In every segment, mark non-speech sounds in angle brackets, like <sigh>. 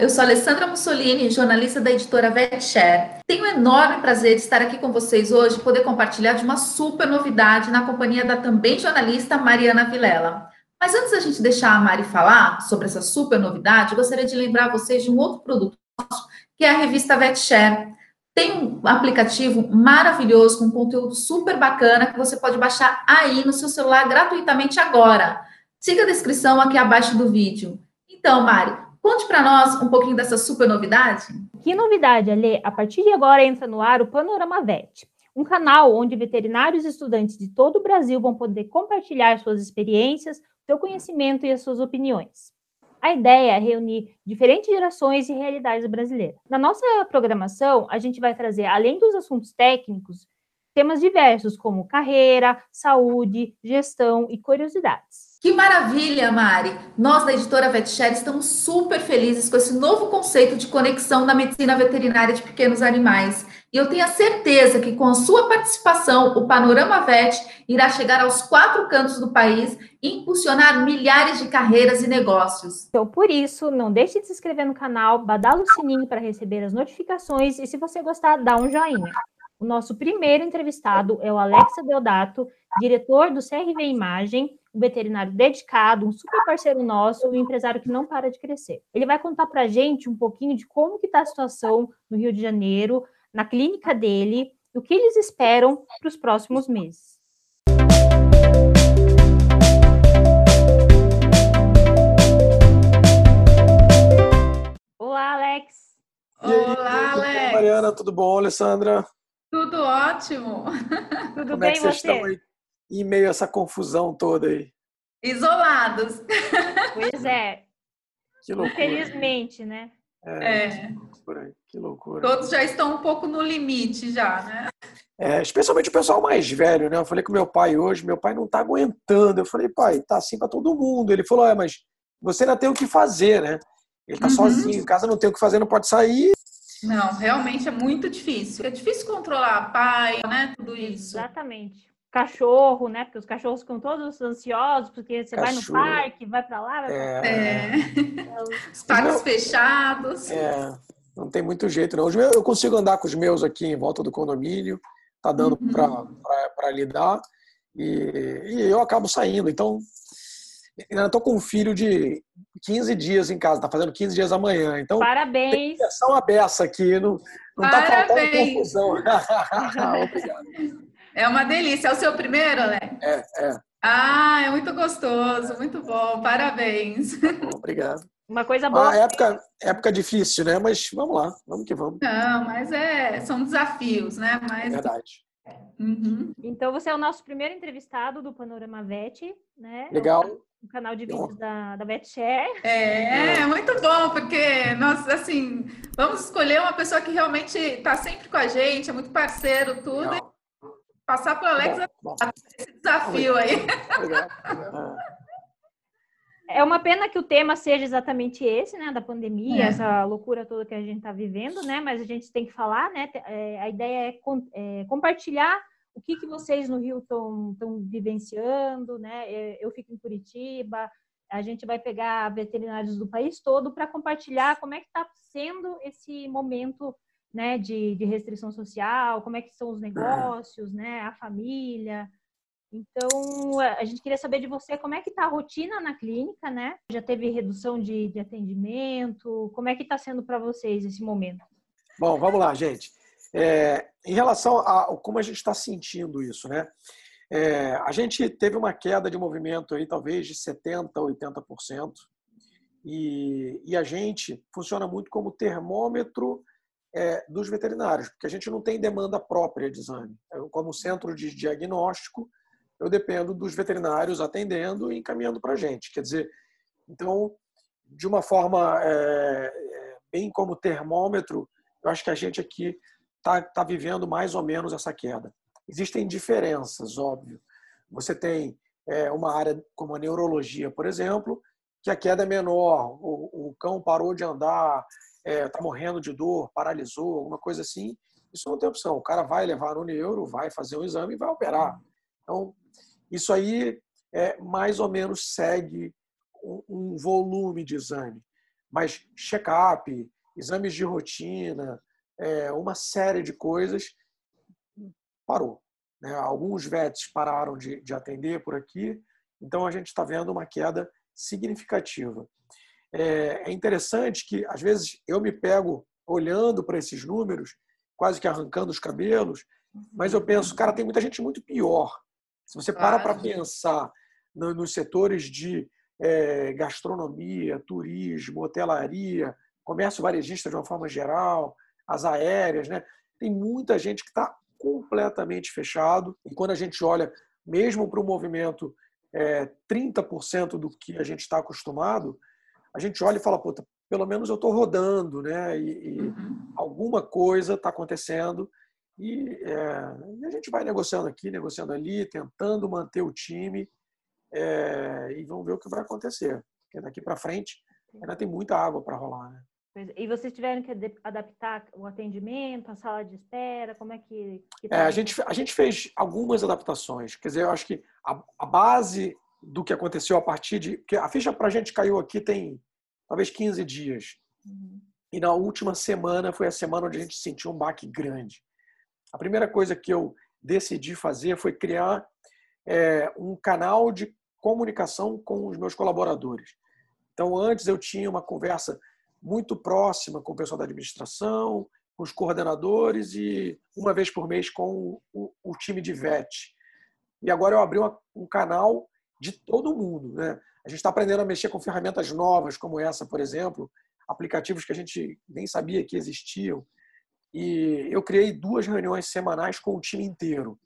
eu sou Alessandra Mussolini, jornalista da editora VetShare. Tenho o enorme prazer de estar aqui com vocês hoje e poder compartilhar de uma super novidade na companhia da também jornalista Mariana Vilela. Mas antes da gente deixar a Mari falar sobre essa super novidade, gostaria de lembrar vocês de um outro produto nosso, que é a revista VetShare. Tem um aplicativo maravilhoso com conteúdo super bacana que você pode baixar aí no seu celular gratuitamente agora. Siga a descrição aqui abaixo do vídeo. Então, Mari, conte para nós um pouquinho dessa super novidade. Que novidade, Alê? A partir de agora entra no ar o Panorama Vet, um canal onde veterinários e estudantes de todo o Brasil vão poder compartilhar suas experiências, seu conhecimento e as suas opiniões. A ideia é reunir diferentes gerações e realidades brasileiras. Na nossa programação, a gente vai trazer, além dos assuntos técnicos, temas diversos como carreira, saúde, gestão e curiosidades. Que maravilha, Mari! Nós da editora VetShare estamos super felizes com esse novo conceito de conexão da medicina veterinária de pequenos animais. E eu tenho a certeza que com a sua participação, o Panorama Vet irá chegar aos quatro cantos do país e impulsionar milhares de carreiras e negócios. Então, por isso, não deixe de se inscrever no canal, badala o sininho para receber as notificações e se você gostar, dá um joinha. O nosso primeiro entrevistado é o Alexa Deodato, diretor do CRV Imagem, um veterinário dedicado, um super parceiro nosso, um empresário que não para de crescer. Ele vai contar para a gente um pouquinho de como que está a situação no Rio de Janeiro, na clínica dele, e o que eles esperam para os próximos meses. Olá, Alex. Olá, Alex. Mariana, tudo bom, Alessandra? Tudo ótimo. <laughs> Tudo Como bem, é que vocês você? Estão aí? Em meio a essa confusão toda aí? Isolados. Pois é. <laughs> Que loucura. Infelizmente, né? É, é. Que loucura. Todos já estão um pouco no limite já, né? É, especialmente o pessoal mais velho, né? Eu falei com meu pai hoje, meu pai não tá aguentando. Eu falei, pai, tá assim para todo mundo. Ele falou, é, mas você ainda tem o que fazer, né? Ele tá uhum. sozinho em casa, não tem o que fazer, não pode sair. Não, realmente é muito difícil. É difícil controlar pai, né? Tudo isso. Exatamente cachorro, né? Porque os cachorros ficam todos ansiosos, porque você cachorro. vai no parque, vai para lá, vai pra é... é. Os parques fechados. É, não tem muito jeito, não. Eu consigo andar com os meus aqui em volta do condomínio, tá dando uhum. para lidar, e, e, eu acabo saindo. Então, ainda estou com um filho de 15 dias em casa, tá fazendo 15 dias amanhã. Então, parabéns. Tem uma beça aqui, não, não tá faltando confusão. <laughs> Obrigado. É uma delícia. É o seu primeiro, né? É, é. Ah, é muito gostoso, muito bom. Parabéns. Obrigado. Uma coisa boa. Ah, época, época difícil, né? Mas vamos lá, vamos que vamos. Não, mas é, são desafios, né? Mas... É verdade. Uhum. Então você é o nosso primeiro entrevistado do Panorama Vet, né? Legal. O canal de vídeos da, da VetShare. É, é, muito bom, porque nós, assim, vamos escolher uma pessoa que realmente está sempre com a gente, é muito parceiro, tudo. Legal. Passar para o Alex bom, bom. esse desafio aí. É uma pena que o tema seja exatamente esse, né, da pandemia, é. essa loucura toda que a gente está vivendo, né, mas a gente tem que falar, né, é, a ideia é, é compartilhar o que, que vocês no Rio estão vivenciando, né, é, eu fico em Curitiba, a gente vai pegar veterinários do país todo para compartilhar como é que está sendo esse momento né, de, de restrição social, como é que são os negócios, né, a família. Então, a gente queria saber de você como é que está a rotina na clínica, né? Já teve redução de, de atendimento? Como é que está sendo para vocês esse momento? Bom, vamos lá, gente. É, em relação a como a gente está sentindo isso, né? É, a gente teve uma queda de movimento aí, talvez de 70%, 80%, e, e a gente funciona muito como termômetro é, dos veterinários, porque a gente não tem demanda própria de exame. Eu, como centro de diagnóstico, eu dependo dos veterinários atendendo e encaminhando para a gente. Quer dizer, então, de uma forma é, é, bem como termômetro, eu acho que a gente aqui está tá vivendo mais ou menos essa queda. Existem diferenças, óbvio. Você tem é, uma área como a neurologia, por exemplo, que a queda é menor, o, o cão parou de andar, está é, tá morrendo de dor, paralisou, alguma coisa assim, isso não tem opção. O cara vai levar no neuro, vai fazer um exame e vai operar. Então, isso aí é, mais ou menos segue um, um volume de exame. mas check-up, exames de rotina, é, uma série de coisas parou. Né? Alguns VETs pararam de, de atender por aqui, então a gente está vendo uma queda significativa. É, é interessante que, às vezes, eu me pego olhando para esses números, quase que arrancando os cabelos, mas eu penso, cara, tem muita gente muito pior. Se você para para pensar nos setores de é, gastronomia, turismo, hotelaria, comércio varejista de uma forma geral, as aéreas, né? Tem muita gente que está completamente fechado. E quando a gente olha mesmo para o movimento é, 30% do que a gente está acostumado, a gente olha e fala, puta, pelo menos eu estou rodando, né? E, e uhum. alguma coisa está acontecendo. E, é, e, a gente vai negociando aqui, negociando ali, tentando manter o time. É, e vamos ver o que vai acontecer. Porque daqui para frente ainda tem muita água para rolar, né? E vocês tiveram que adaptar o atendimento, a sala de espera? Como é que. que tá é, a, gente, a gente fez algumas adaptações. Quer dizer, eu acho que a, a base do que aconteceu a partir de. Porque a ficha para a gente caiu aqui tem talvez 15 dias. Uhum. E na última semana foi a semana onde a gente sentiu um baque grande. A primeira coisa que eu decidi fazer foi criar é, um canal de comunicação com os meus colaboradores. Então, antes eu tinha uma conversa muito próxima com o pessoal da administração, com os coordenadores e uma vez por mês com o, o time de VET. E agora eu abri uma, um canal de todo mundo. Né? A gente está aprendendo a mexer com ferramentas novas, como essa, por exemplo, aplicativos que a gente nem sabia que existiam. E eu criei duas reuniões semanais com o time inteiro,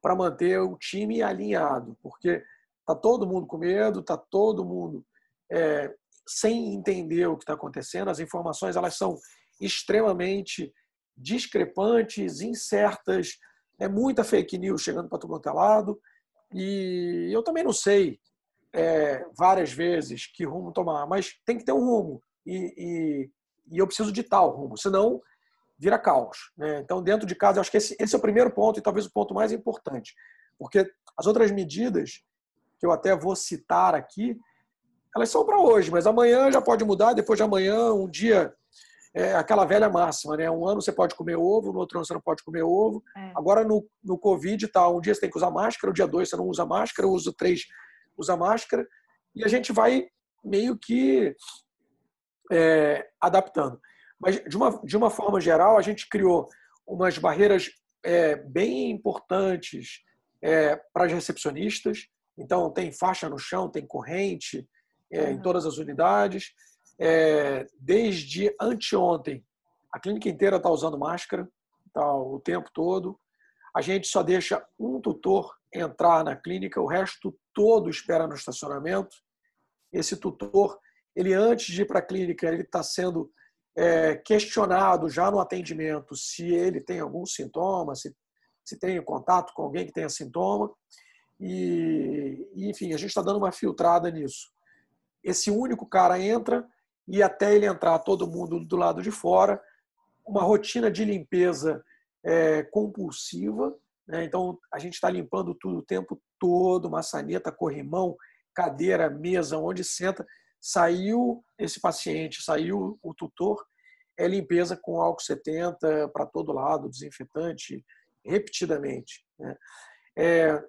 para manter o time alinhado, porque está todo mundo com medo, está todo mundo é, sem entender o que está acontecendo. As informações elas são extremamente discrepantes, incertas, é muita fake news chegando para todo mundo é lado. E eu também não sei é, várias vezes que rumo tomar, mas tem que ter um rumo. E, e, e eu preciso de tal rumo, senão vira caos. Né? Então, dentro de casa, eu acho que esse, esse é o primeiro ponto e talvez o ponto mais importante. Porque as outras medidas, que eu até vou citar aqui, elas são para hoje, mas amanhã já pode mudar, depois de amanhã, um dia, é aquela velha máxima, né? Um ano você pode comer ovo, no outro ano você não pode comer ovo. É. Agora no, no Covid, tá, um dia você tem que usar máscara, o dia dois você não usa máscara, o uso três usa máscara, e a gente vai meio que é, adaptando. Mas de uma, de uma forma geral, a gente criou umas barreiras é, bem importantes é, para as recepcionistas. Então, tem faixa no chão, tem corrente, é, em todas as unidades. É, desde anteontem, a clínica inteira está usando máscara tá, o tempo todo. A gente só deixa um tutor entrar na clínica, o resto todo espera no estacionamento. Esse tutor, ele antes de ir para a clínica, ele está sendo é, questionado já no atendimento se ele tem algum sintoma, se, se tem contato com alguém que tenha sintoma. E, enfim, a gente está dando uma filtrada nisso esse único cara entra e até ele entrar todo mundo do lado de fora, uma rotina de limpeza é, compulsiva. Né? Então, a gente está limpando tudo o tempo todo, maçaneta, corrimão, cadeira, mesa, onde senta. Saiu esse paciente, saiu o tutor, é limpeza com álcool 70 para todo lado, desinfetante, repetidamente. Né? É,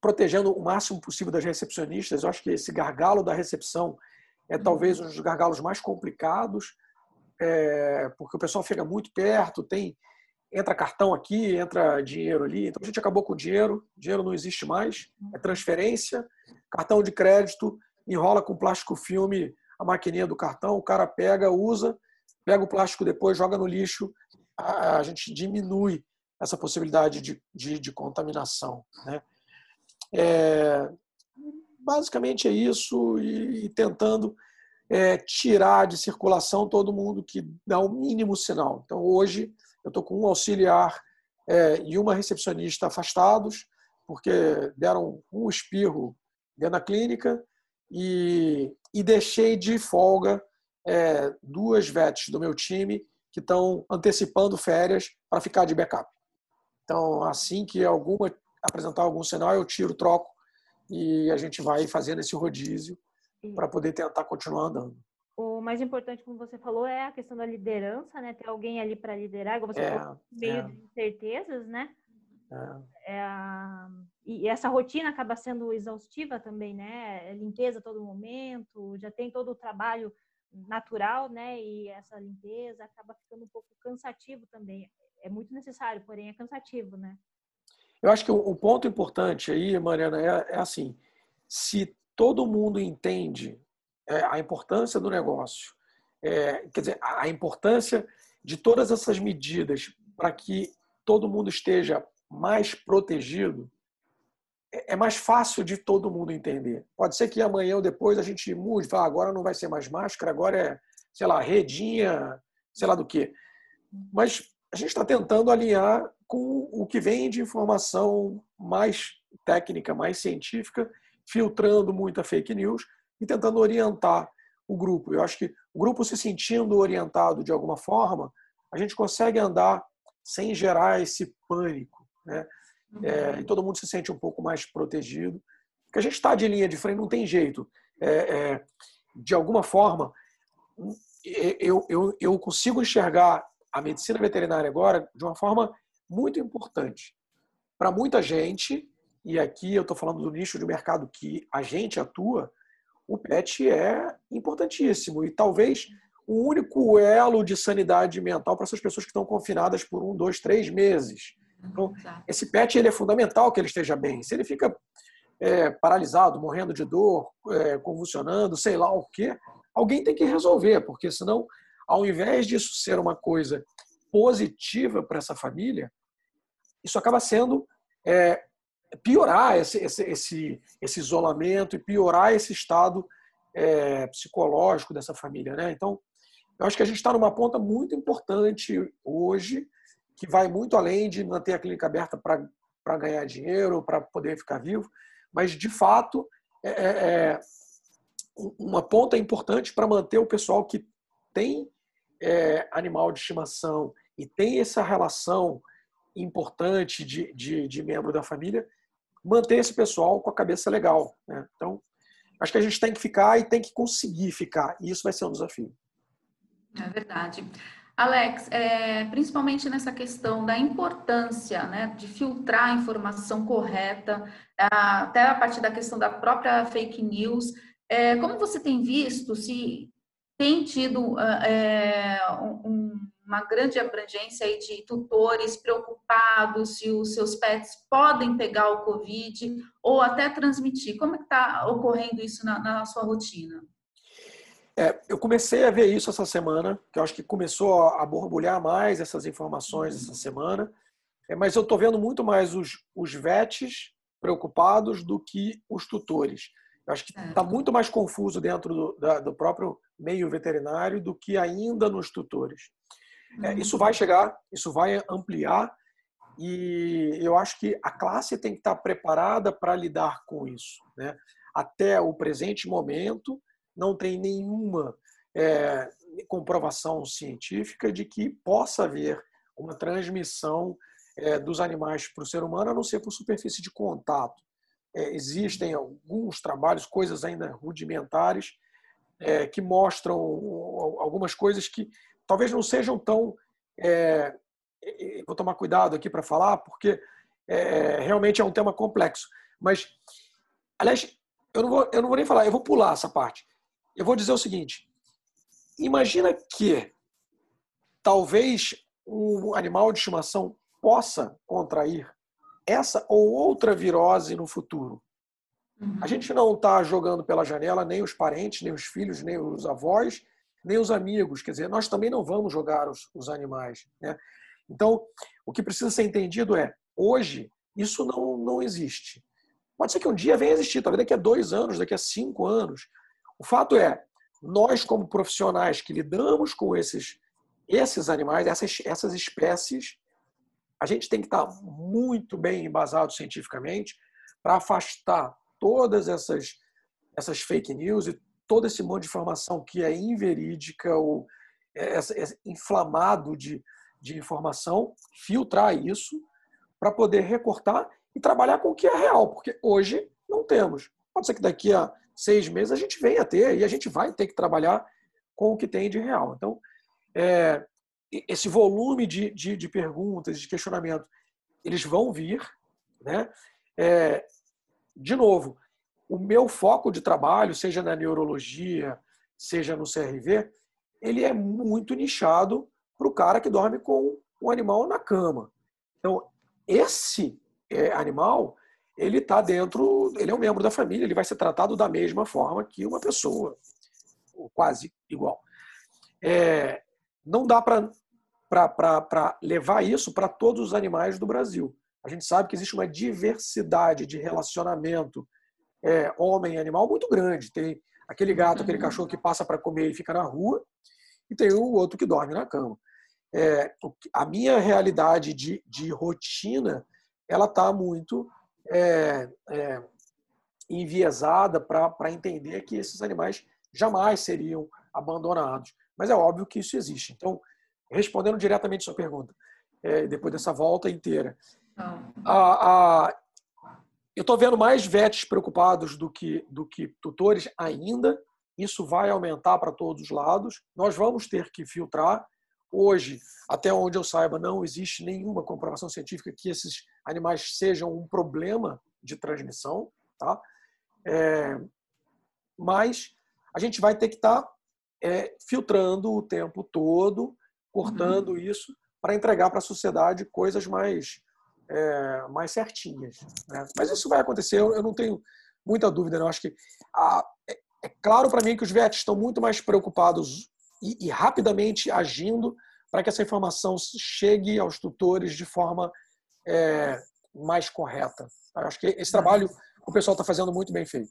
protegendo o máximo possível das recepcionistas. Eu acho que esse gargalo da recepção é talvez um dos gargalos mais complicados, é, porque o pessoal fica muito perto, tem entra cartão aqui, entra dinheiro ali. Então a gente acabou com o dinheiro, dinheiro não existe mais, é transferência, cartão de crédito, enrola com plástico filme a maquininha do cartão, o cara pega, usa, pega o plástico depois, joga no lixo, a, a gente diminui essa possibilidade de, de, de contaminação. Né? É, basicamente é isso, e, e tentando é, tirar de circulação todo mundo que dá o mínimo sinal. Então, hoje, eu estou com um auxiliar é, e uma recepcionista afastados, porque deram um espirro dentro da clínica, e, e deixei de folga é, duas vets do meu time que estão antecipando férias para ficar de backup. Então, assim que alguma apresentar algum sinal, eu tiro, troco e a gente vai fazendo esse rodízio para poder tentar continuar andando. o mais importante, como você falou, é a questão da liderança, né? Ter alguém ali para liderar, igual você é, falou, meio é. de incertezas, né? É. É a... E essa rotina acaba sendo exaustiva também, né? É limpeza a todo momento, já tem todo o trabalho natural, né? E essa limpeza acaba ficando um pouco cansativo também. É muito necessário, porém é cansativo, né? Eu acho que o, ponto importante aí, Mariana, é, é assim: se todo mundo entende é, a importância do negócio, é, quer dizer, a importância de todas essas medidas para que todo mundo esteja mais protegido, é, é mais fácil de todo mundo entender. Pode ser que amanhã ou depois a gente mude, fala, agora não vai ser mais máscara, agora é, sei lá, redinha, sei lá do que. Mas a gente está tentando alinhar com o que vem de informação mais técnica, mais científica, filtrando muita fake news e tentando orientar o grupo. Eu acho que o grupo se sentindo orientado de alguma forma, a gente consegue andar sem gerar esse pânico, né? É, uhum. e todo mundo se sente um pouco mais protegido. Porque a gente está de linha de frente, não tem jeito. É, é, de alguma forma, eu, eu, eu consigo enxergar a medicina veterinária agora de uma forma muito importante. Para muita gente, e aqui eu estou falando do nicho de mercado que a gente atua, o PET é importantíssimo e talvez o único elo de sanidade mental para essas pessoas que estão confinadas por um, dois, três meses. Então, esse PET ele é fundamental que ele esteja bem. Se ele fica é, paralisado, morrendo de dor, é, convulsionando, sei lá o quê, alguém tem que resolver, porque senão, ao invés disso ser uma coisa positiva para essa família, isso acaba sendo é, piorar esse, esse, esse, esse isolamento e piorar esse estado é, psicológico dessa família. Né? Então, eu acho que a gente está numa ponta muito importante hoje, que vai muito além de manter a clínica aberta para ganhar dinheiro, para poder ficar vivo, mas, de fato, é, é, é uma ponta importante para manter o pessoal que tem é, animal de estimação e tem essa relação importante de, de, de membro da família, manter esse pessoal com a cabeça legal. Né? Então, acho que a gente tem que ficar e tem que conseguir ficar, e isso vai ser um desafio. É verdade. Alex, é, principalmente nessa questão da importância né, de filtrar a informação correta, até a partir da questão da própria fake news, é, como você tem visto, se tem tido é, um, uma grande abrangência aí de tutores preocupados se os seus pets podem pegar o Covid ou até transmitir. Como é está ocorrendo isso na, na sua rotina? É, eu comecei a ver isso essa semana, que eu acho que começou a borbulhar mais essas informações essa semana, é, mas eu estou vendo muito mais os, os vets preocupados do que os tutores. Eu acho que está muito mais confuso dentro do, da, do próprio meio veterinário do que ainda nos tutores. É, isso vai chegar, isso vai ampliar e eu acho que a classe tem que estar preparada para lidar com isso. Né? Até o presente momento, não tem nenhuma é, comprovação científica de que possa haver uma transmissão é, dos animais para o ser humano, a não ser por superfície de contato. É, existem alguns trabalhos, coisas ainda rudimentares, é, que mostram algumas coisas que talvez não sejam tão. É, vou tomar cuidado aqui para falar, porque é, realmente é um tema complexo. Mas, aliás, eu não, vou, eu não vou nem falar, eu vou pular essa parte. Eu vou dizer o seguinte: imagina que talvez um animal de estimação possa contrair essa ou outra virose no futuro. Uhum. A gente não está jogando pela janela nem os parentes, nem os filhos, nem os avós, nem os amigos. Quer dizer, nós também não vamos jogar os, os animais. Né? Então, o que precisa ser entendido é, hoje, isso não, não existe. Pode ser que um dia venha a existir, talvez daqui a dois anos, daqui a cinco anos. O fato é, nós, como profissionais que lidamos com esses, esses animais, essas, essas espécies, a gente tem que estar muito bem embasado cientificamente para afastar todas essas, essas fake news e todo esse monte de informação que é inverídica ou é, é, é inflamado de, de informação, filtrar isso para poder recortar e trabalhar com o que é real, porque hoje não temos. Pode ser que daqui a seis meses a gente venha a ter e a gente vai ter que trabalhar com o que tem de real. Então, é, esse volume de, de, de, perguntas, de questionamento, eles vão vir. Né? É, de novo, o meu foco de trabalho, seja na neurologia, seja no CRV, ele é muito nichado para o cara que dorme com um animal na cama. Então, esse é, animal, ele está dentro, ele é um membro da família, ele vai ser tratado da mesma forma que uma pessoa, ou quase igual. É, não dá para levar isso para todos os animais do Brasil. A gente sabe que existe uma diversidade de relacionamento é, homem-animal muito grande. Tem aquele gato, aquele cachorro que passa para comer e fica na rua, e tem o outro que dorme na cama. É, a minha realidade de, de rotina ela está muito é, é, enviesada para entender que esses animais jamais seriam abandonados. Mas é óbvio que isso existe. Então, respondendo diretamente a sua pergunta, é, depois dessa volta inteira, a, a, eu estou vendo mais vets preocupados do que, do que tutores ainda. Isso vai aumentar para todos os lados. Nós vamos ter que filtrar. Hoje, até onde eu saiba, não existe nenhuma comprovação científica que esses animais sejam um problema de transmissão. Tá? É, mas a gente vai ter que estar tá, é, filtrando o tempo todo, cortando uhum. isso, para entregar para a sociedade coisas mais é, mais certinhas. Né? Mas isso vai acontecer, eu não tenho muita dúvida. Não. Acho que a, é, é, claro para mim que os VETs estão muito mais preocupados e, e rapidamente agindo para que essa informação chegue aos tutores de forma é, mais correta. Eu acho que esse trabalho o pessoal está fazendo muito bem feito.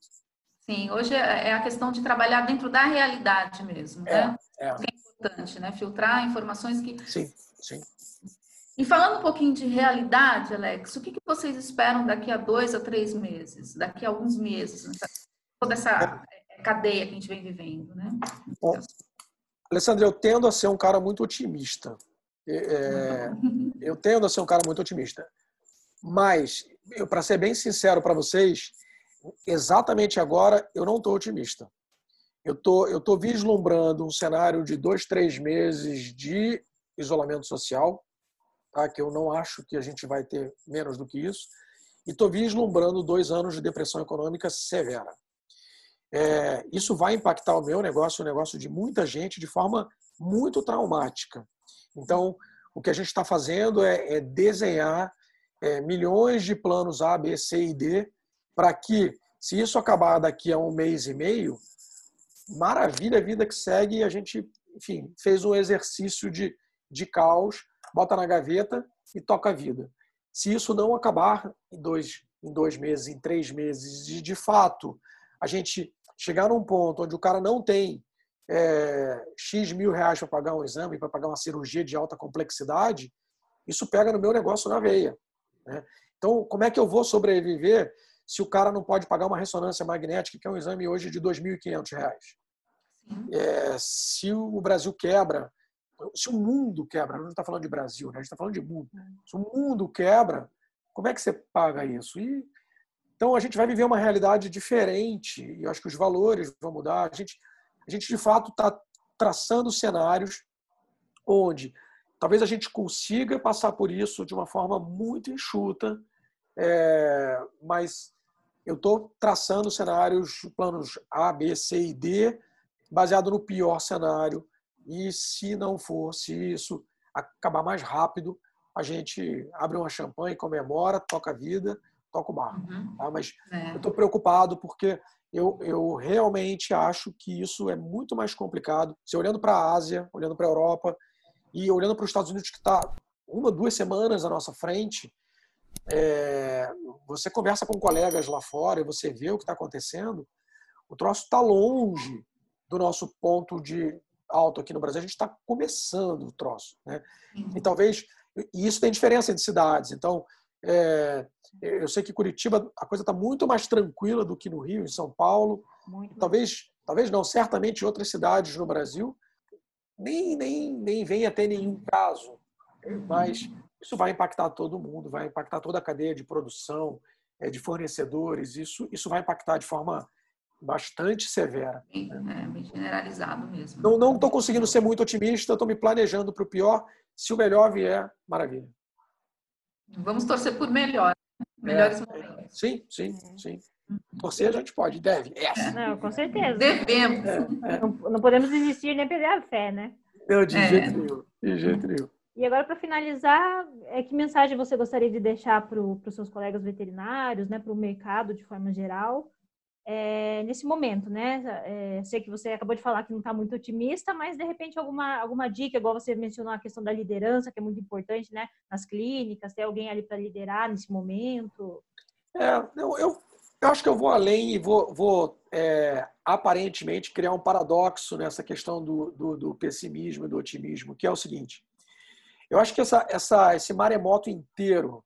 Sim, hoje é, é a questão de trabalhar dentro da realidade mesmo, né? É, é. é importante, né? Filtrar informações que. Sim, sim. E falando um pouquinho de realidade, Alex, o que, que vocês esperam daqui a dois a três meses, daqui a alguns meses, toda essa é, cadeia que a gente vem vivendo, né? Bom, Alessandro, eu tendo a ser um cara muito otimista. É, eu tendo a ser um cara muito otimista. Mas, para ser bem sincero para vocês, exatamente agora eu não estou otimista. Eu tô, eu tô vislumbrando um cenário de dois, três meses de isolamento social tá? que eu não acho que a gente vai ter menos do que isso, e estou vislumbrando dois anos de depressão econômica severa. É, isso vai impactar o meu negócio, o negócio de muita gente, de forma muito traumática. Então, o que a gente está fazendo é, é desenhar é, milhões de planos A, B, C e D, para que, se isso acabar daqui a um mês e meio, maravilha, a vida que segue, a gente, enfim, fez um exercício de, de caos bota na gaveta e toca a vida. Se isso não acabar em dois, em dois meses, em três meses, e de fato a gente chegar num ponto onde o cara não tem é, X mil reais para pagar um exame, para pagar uma cirurgia de alta complexidade, isso pega no meu negócio na veia. Né? Então, como é que eu vou sobreviver se o cara não pode pagar uma ressonância magnética, que é um exame hoje de R$ 2.500? É, se o Brasil quebra se o mundo quebra, a gente não está falando de Brasil, né? a gente está falando de mundo. É. Se o mundo quebra, como é que você paga isso? E, então a gente vai viver uma realidade diferente e eu acho que os valores vão mudar. A gente, a gente de fato está traçando cenários onde talvez a gente consiga passar por isso de uma forma muito enxuta, é, mas eu estou traçando cenários, planos A, B, C e D, baseado no pior cenário e se não for, se isso acabar mais rápido, a gente abre uma champanhe, comemora, toca a vida, toca o barco. Uhum. Tá? Mas é. eu estou preocupado porque eu, eu realmente acho que isso é muito mais complicado. Se olhando para a Ásia, olhando para a Europa e olhando para os Estados Unidos, que está uma, duas semanas à nossa frente, é, você conversa com colegas lá fora e você vê o que está acontecendo, o troço está longe do nosso ponto de, alto aqui no Brasil, a gente está começando o troço. Né? E talvez. E isso tem diferença entre cidades. Então, é, eu sei que Curitiba a coisa está muito mais tranquila do que no Rio, em São Paulo. Muito talvez, talvez não, certamente em outras cidades no Brasil nem, nem, nem venha ter nenhum caso. Mas isso vai impactar todo mundo, vai impactar toda a cadeia de produção, é, de fornecedores. Isso, isso vai impactar de forma bastante severa. Bem, é, bem generalizado mesmo. Não estou conseguindo ser muito otimista, estou me planejando para o pior. Se o melhor vier, maravilha. Vamos torcer por melhor. Melhores é, momentos. Sim, sim, sim. Torcer a gente pode, deve. Essa. Não, com certeza. Devemos. É, é. Não, não, podemos desistir nem perder a fé, né? Não, de é. jeito nenhum. De jeito nenhum. E agora, para finalizar, é que mensagem você gostaria de deixar para os seus colegas veterinários, né, para o mercado de forma geral, é, nesse momento, né? É, sei que você acabou de falar que não está muito otimista, mas de repente alguma, alguma dica, igual você mencionou a questão da liderança, que é muito importante, né? Nas clínicas, ter alguém ali para liderar nesse momento. É, eu, eu, eu, acho que eu vou além e vou, vou é, aparentemente criar um paradoxo nessa questão do, do, do pessimismo e do otimismo, que é o seguinte: eu acho que essa, essa, esse maremoto inteiro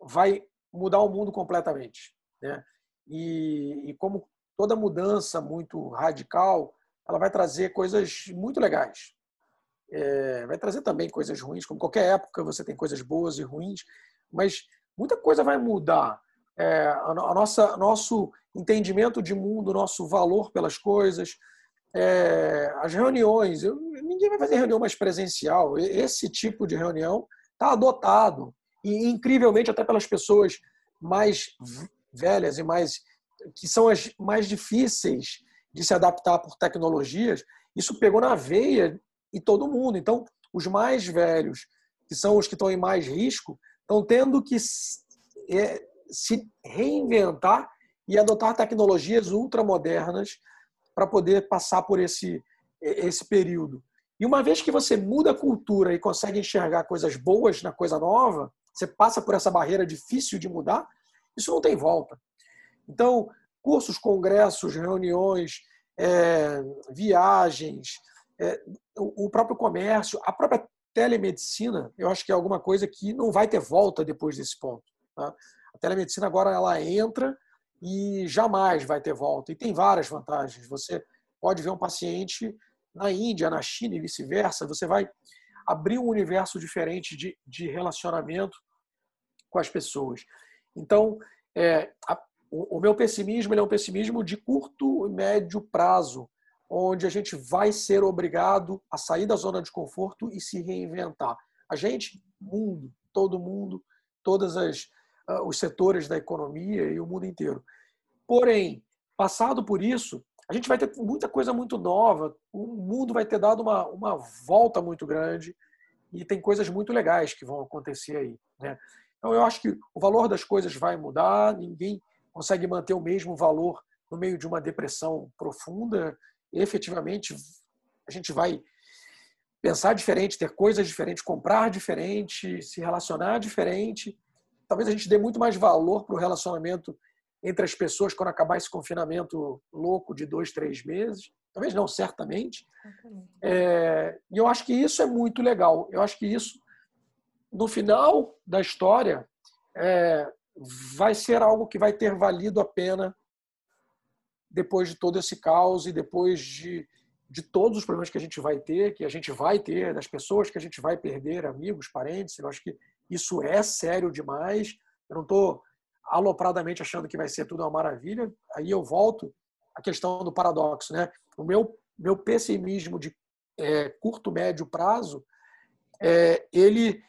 vai mudar o mundo completamente. Né? E, e, como toda mudança muito radical, ela vai trazer coisas muito legais. É, vai trazer também coisas ruins, como qualquer época você tem coisas boas e ruins, mas muita coisa vai mudar. É, a, a nossa nosso entendimento de mundo, nosso valor pelas coisas, é, as reuniões, eu, ninguém vai fazer reunião mais presencial. Esse tipo de reunião está adotado. E, incrivelmente, até pelas pessoas mais velhas e mais que são as mais difíceis de se adaptar por tecnologias, isso pegou na veia e todo mundo. Então, os mais velhos, que são os que estão em mais risco, estão tendo que é, se reinventar e adotar tecnologias ultramodernas para poder passar por esse, esse período. E uma vez que você muda a cultura e consegue enxergar coisas boas na coisa nova, você passa por essa barreira difícil de mudar, isso não tem volta. Então, cursos, congressos, reuniões, é, viagens, é, o próprio comércio, a própria telemedicina, eu acho que é alguma coisa que não vai ter volta depois desse ponto. Tá? A telemedicina agora ela entra e jamais vai ter volta. E tem várias vantagens. Você pode ver um paciente na Índia, na China e vice-versa. Você vai abrir um universo diferente de, de relacionamento com as pessoas. Então, é, a, o, o, meu pessimismo é um pessimismo de curto e médio prazo, onde a gente vai ser obrigado a sair da zona de conforto e se reinventar. A gente, mundo, todo mundo, todas as os setores da economia e o mundo inteiro. Porém, passado por isso, a gente vai ter muita coisa muito nova, o mundo vai ter dado uma, uma volta muito grande e tem coisas muito legais que vão acontecer aí. Né? Então, eu acho que o valor das coisas vai mudar, ninguém consegue manter o mesmo valor no meio de uma depressão profunda. E, efetivamente, a gente vai pensar diferente, ter coisas diferentes, comprar diferente, se relacionar diferente talvez a gente dê muito mais valor para o relacionamento entre as pessoas quando acabar esse confinamento louco de dois, três meses. Talvez não, certamente. É, e eu acho que isso é muito legal. Eu acho que isso, no final da história, é, vai ser algo que vai ter valido a pena depois de todo esse caos e depois de, de todos os problemas que a gente vai ter, que a gente vai ter, das pessoas que a gente vai perder, amigos, parentes. Eu acho que isso é sério demais. Eu não estou alopradamente achando que vai ser tudo uma maravilha. Aí eu volto à questão do paradoxo. Né? O meu, meu pessimismo de é, curto, médio prazo, é, ele,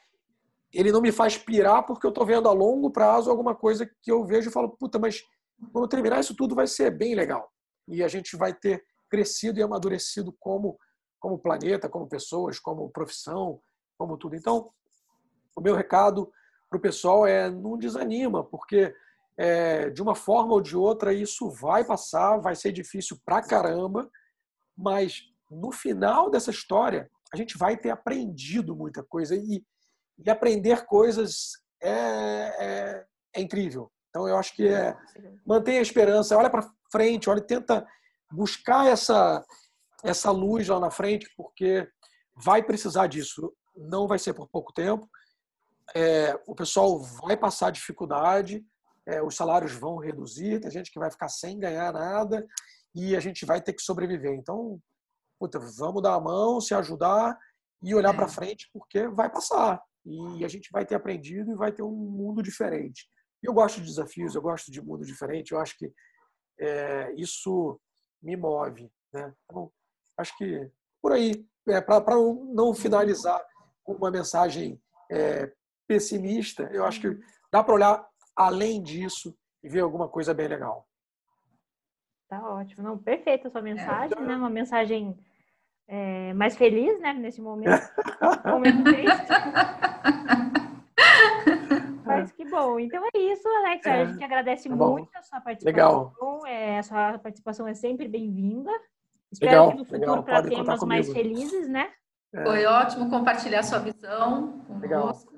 ele não me faz pirar porque eu estou vendo a longo prazo alguma coisa que eu vejo e falo, puta, mas quando terminar isso tudo vai ser bem legal. E a gente vai ter crescido e amadurecido como, como planeta, como pessoas, como profissão, como tudo. Então, o meu recado para o pessoal é não desanima, porque é, de uma forma ou de outra isso vai passar, vai ser difícil pra caramba, mas no final dessa história a gente vai ter aprendido muita coisa e, e aprender coisas é, é, é, incrível. Então eu acho que é mantenha a esperança, olha para frente, olha tenta buscar essa essa luz lá na frente, porque vai precisar disso. Não vai ser por pouco tempo é, o pessoal vai passar dificuldade, é, os salários vão reduzir, tem gente que vai ficar sem ganhar nada e a gente vai ter que sobreviver. Então, puta, vamos dar a mão, se ajudar e olhar para frente, porque vai passar. E a gente vai ter aprendido e vai ter um mundo diferente. Eu gosto de desafios, eu gosto de mundo diferente. Eu acho que é, isso me move. Né? Então, acho que por aí, é, para não finalizar com uma mensagem é, pessimista, eu acho que dá para olhar além disso e ver alguma coisa bem legal. Tá ótimo. Não, perfeita a sua mensagem, é, né? Uma mensagem é, mais feliz, né? Nesse momento. momento triste. <laughs> Mas que bom. Então é isso, Alex. É, a gente agradece tá muito a sua participação. Legal. É, a sua participação é sempre bem-vinda. Espero legal, que no futuro para temas mais felizes, né? É. Foi ótimo compartilhar sua visão conosco legal.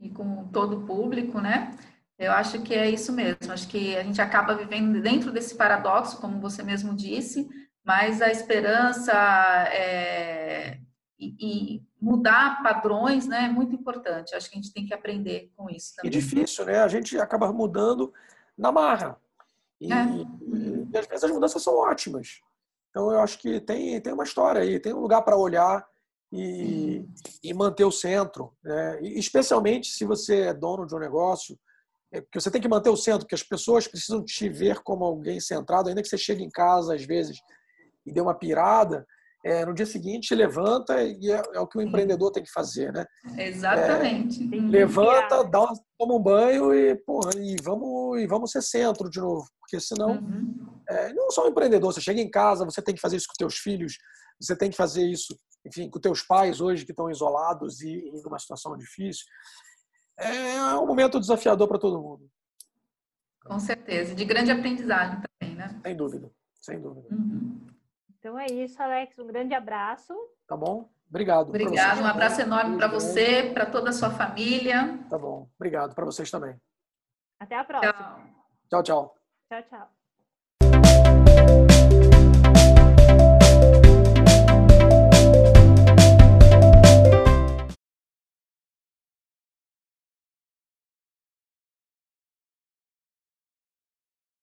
E com todo o público, né? Eu acho que é isso mesmo. Acho que a gente acaba vivendo dentro desse paradoxo, como você mesmo disse, mas a esperança é, e, e, mudar padrões né, é muito importante. Acho que a gente tem que aprender com isso também. E difícil, né? A gente acaba mudando na marra. E, é. e, e às vezes as mudanças são ótimas. Então eu acho que tem, tem uma história aí, tem um lugar para olhar e, e, manter o centro. Né? Especialmente se você é dono de um negócio é, porque você tem que manter o centro, porque as pessoas precisam te ver como alguém centrado, ainda que você chegue em casa às vezes e dê uma pirada, é, no dia seguinte levanta e é, é, o que o empreendedor tem que fazer, né? Exatamente. É, levanta, dá uma, toma um banho e, porra, e, vamos, e vamos ser centro de novo, porque senão uhum. É, não só o empreendedor, você chega em casa, você tem que fazer isso com teus filhos, você tem que fazer isso, enfim, com teus pais hoje que estão isolados e em uma situação difícil é um momento desafiador para todo mundo. Com certeza, de grande aprendizagem também, né? Sem dúvida, sem dúvida. Uhum. Então é isso, Alex. Um grande abraço. Tá bom? Obrigado. Obrigado. Um abraço enorme para você, para toda a sua família. Tá bom. Obrigado para vocês também. Até a próxima. Tchau, tchau. Tchau, tchau.